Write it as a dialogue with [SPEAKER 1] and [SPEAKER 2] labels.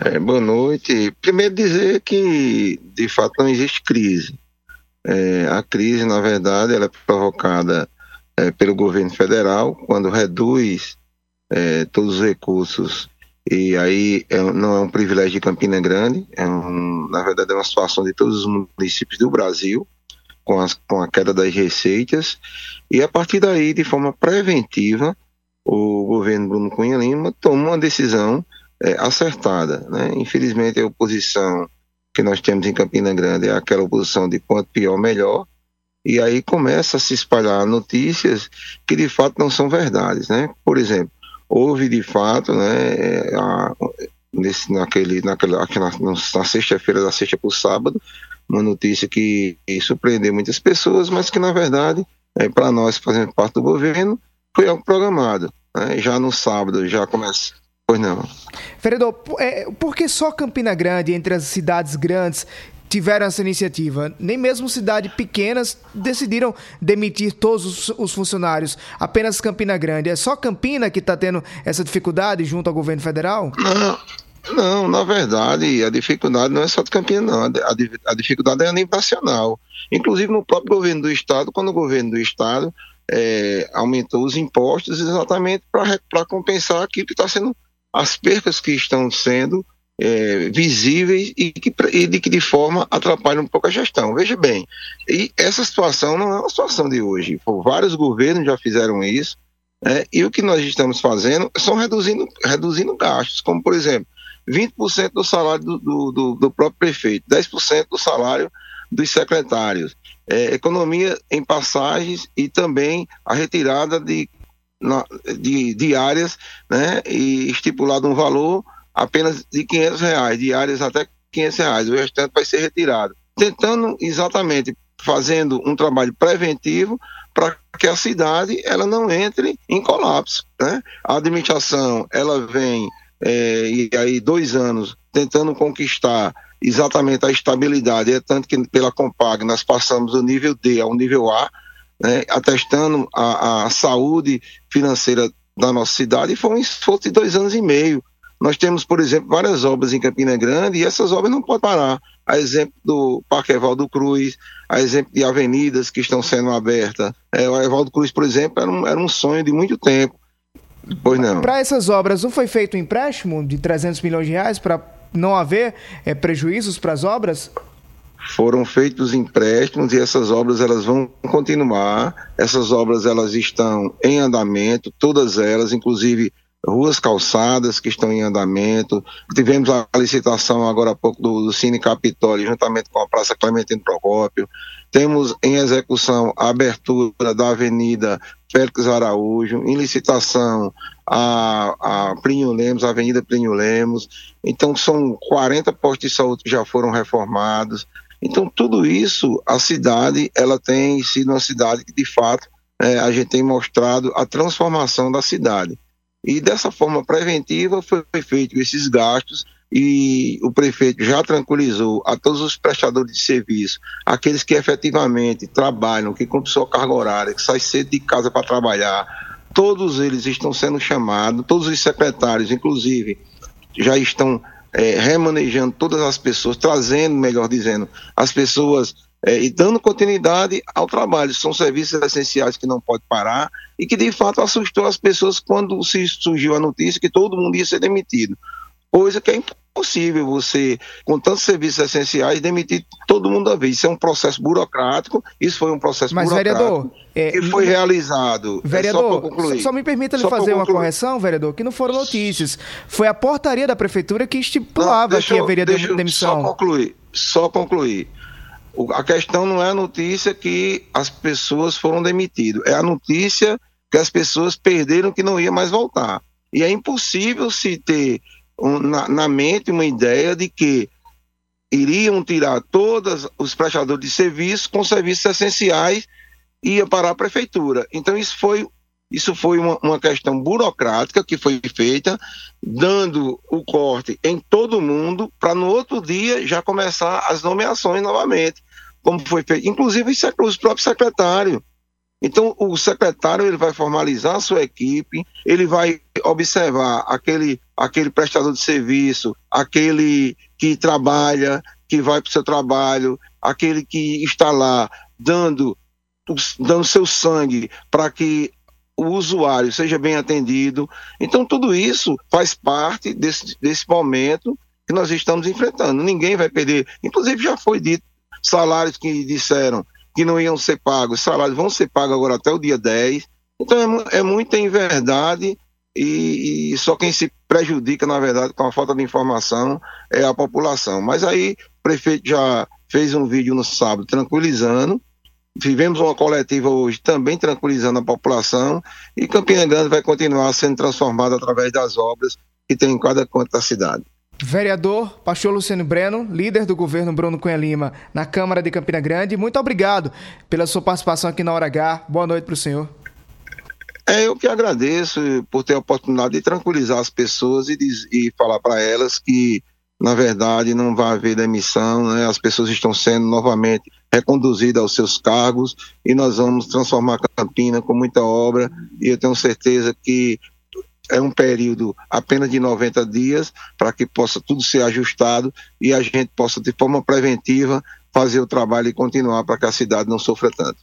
[SPEAKER 1] É, boa noite. Primeiro dizer que, de fato, não existe crise. É, a crise, na verdade, ela é provocada é, pelo governo federal, quando reduz é, todos os recursos, e aí é, não é um privilégio de Campina Grande, é um, na verdade é uma situação de todos os municípios do Brasil, com, as, com a queda das receitas, e a partir daí, de forma preventiva, o governo Bruno Cunha Lima tomou uma decisão é, acertada. Né? Infelizmente, a oposição que nós temos em Campina Grande é aquela oposição de quanto pior, melhor, e aí começa a se espalhar notícias que de fato não são verdades. Né? Por exemplo, houve de fato, né, a, nesse, naquele, naquela, na, sexta-feira, da sexta para o sábado, uma notícia que, que surpreendeu muitas pessoas, mas que na verdade, é, para nós fazemos parte do governo, foi algo programado. Né? Já no sábado já começa. Pois não.
[SPEAKER 2] Vereador, é, por que só Campina Grande, entre as cidades grandes, tiveram essa iniciativa? Nem mesmo cidades pequenas decidiram demitir todos os, os, funcionários. Apenas Campina Grande. É só Campina que está tendo essa dificuldade junto ao governo federal?
[SPEAKER 1] Não. Não, na verdade, a dificuldade não é só de Campina, não. A, a, a dificuldade é a nível nacional. Inclusive no próprio governo do Estado, quando o governo do Estado é, aumentou os impostos exatamente para compensar aquilo que está sendo as percas que estão sendo é, visíveis e, que, e de que de forma atrapalham um pouco a gestão. Veja bem, e essa situação não é uma situação de hoje. Vários governos já fizeram isso, né, e o que nós estamos fazendo são reduzindo, reduzindo gastos, como por exemplo, 20% do salário do, do, do próprio prefeito, 10% do salário dos secretários, é, economia em passagens e também a retirada de, de diárias né, e estipulado um valor apenas de 500 reais, diárias até 500 reais, o restante vai ser retirado. Tentando exatamente fazendo um trabalho preventivo para que a cidade ela não entre em colapso. Né? A administração ela vem é, e aí dois anos tentando conquistar exatamente a estabilidade. É tanto que pela Compag nós passamos do nível D ao nível A, né, atestando a, a saúde financeira da nossa cidade, e foi um esforço de dois anos e meio. Nós temos, por exemplo, várias obras em Campina Grande e essas obras não podem parar. A exemplo do Parque Evaldo Cruz, a exemplo de avenidas que estão sendo abertas. É, o Evaldo Cruz, por exemplo, era um, era um sonho de muito tempo. Pois não.
[SPEAKER 2] Para essas obras, não foi feito um empréstimo de 300 milhões de reais para não haver é, prejuízos para as obras?
[SPEAKER 1] Foram feitos empréstimos e essas obras elas vão continuar. Essas obras elas estão em andamento, todas elas, inclusive ruas calçadas que estão em andamento. Tivemos a licitação agora há pouco do, do Cine Capitólio, juntamente com a Praça Clementino Procópio. Temos em execução a abertura da Avenida Félix Araújo, em licitação a, a Plínio Lemos, a Avenida Plínio Lemos. Então, são 40 postos de saúde que já foram reformados. Então, tudo isso, a cidade, ela tem sido uma cidade que, de fato, é, a gente tem mostrado a transformação da cidade. E dessa forma preventiva foi feito esses gastos e o prefeito já tranquilizou a todos os prestadores de serviço, aqueles que efetivamente trabalham, que cumprem sua carga horária, que saem cedo de casa para trabalhar, todos eles estão sendo chamados, todos os secretários, inclusive, já estão é, remanejando todas as pessoas, trazendo, melhor dizendo, as pessoas é, e dando continuidade ao trabalho. São serviços essenciais que não pode parar e que de fato assustou as pessoas quando se surgiu a notícia que todo mundo ia ser demitido. Coisa que é impossível você, com tantos serviços essenciais, demitir todo mundo a vez. Isso é um processo burocrático, isso foi um processo
[SPEAKER 2] Mas,
[SPEAKER 1] burocrático
[SPEAKER 2] vereador,
[SPEAKER 1] é, que foi realizado.
[SPEAKER 2] Vereador, é só, só, me permita lhe fazer uma correção, vereador, que não foram notícias. Foi a portaria da prefeitura que estipulava não, que haveria deixa demissão.
[SPEAKER 1] Só concluir, só concluir. A questão não é a notícia que as pessoas foram demitidas, é a notícia que as pessoas perderam que não ia mais voltar. E é impossível se ter um, na, na, mente uma ideia de que iriam tirar todos os prestadores de serviço com serviços essenciais e ia para a prefeitura. Então isso foi isso foi uma, uma, questão burocrática que foi feita, dando o corte em todo mundo, para no outro dia já começar as nomeações novamente, como foi feito, inclusive os próprios secretários. Então, o secretário ele vai formalizar a sua equipe, ele vai observar aquele, aquele prestador de serviço, aquele que trabalha, que vai para o seu trabalho, aquele que está lá dando, dando seu sangue para que o usuário seja bem atendido. Então, tudo isso faz parte desse, desse momento que nós estamos enfrentando. Ninguém vai perder. Inclusive, já foi dito salários que disseram que não iam ser pagos, salários vão ser pagos agora até o dia 10. Então, é, é muita inverdade e, e só quem se prejudica, na verdade, com a falta de informação é a população. Mas aí, o prefeito já fez um vídeo no sábado tranquilizando Vivemos uma coletiva hoje também tranquilizando a população e Campina Grande vai continuar sendo transformada através das obras que tem em cada canto da cidade.
[SPEAKER 2] Vereador Pastor Luciano Breno, líder do governo Bruno Cunha Lima na Câmara de Campina Grande, muito obrigado pela sua participação aqui na Hora H. Boa noite para o senhor.
[SPEAKER 1] É, eu que agradeço por ter a oportunidade de tranquilizar as pessoas e, e falar para elas que, na verdade, não vai haver demissão, né? as pessoas estão sendo novamente reconduzida aos seus cargos e nós vamos transformar Campina com muita obra e eu tenho certeza que é um período apenas de 90 dias para que possa tudo ser ajustado e a gente possa, de forma preventiva, fazer o trabalho e continuar para que a cidade não sofra tanto.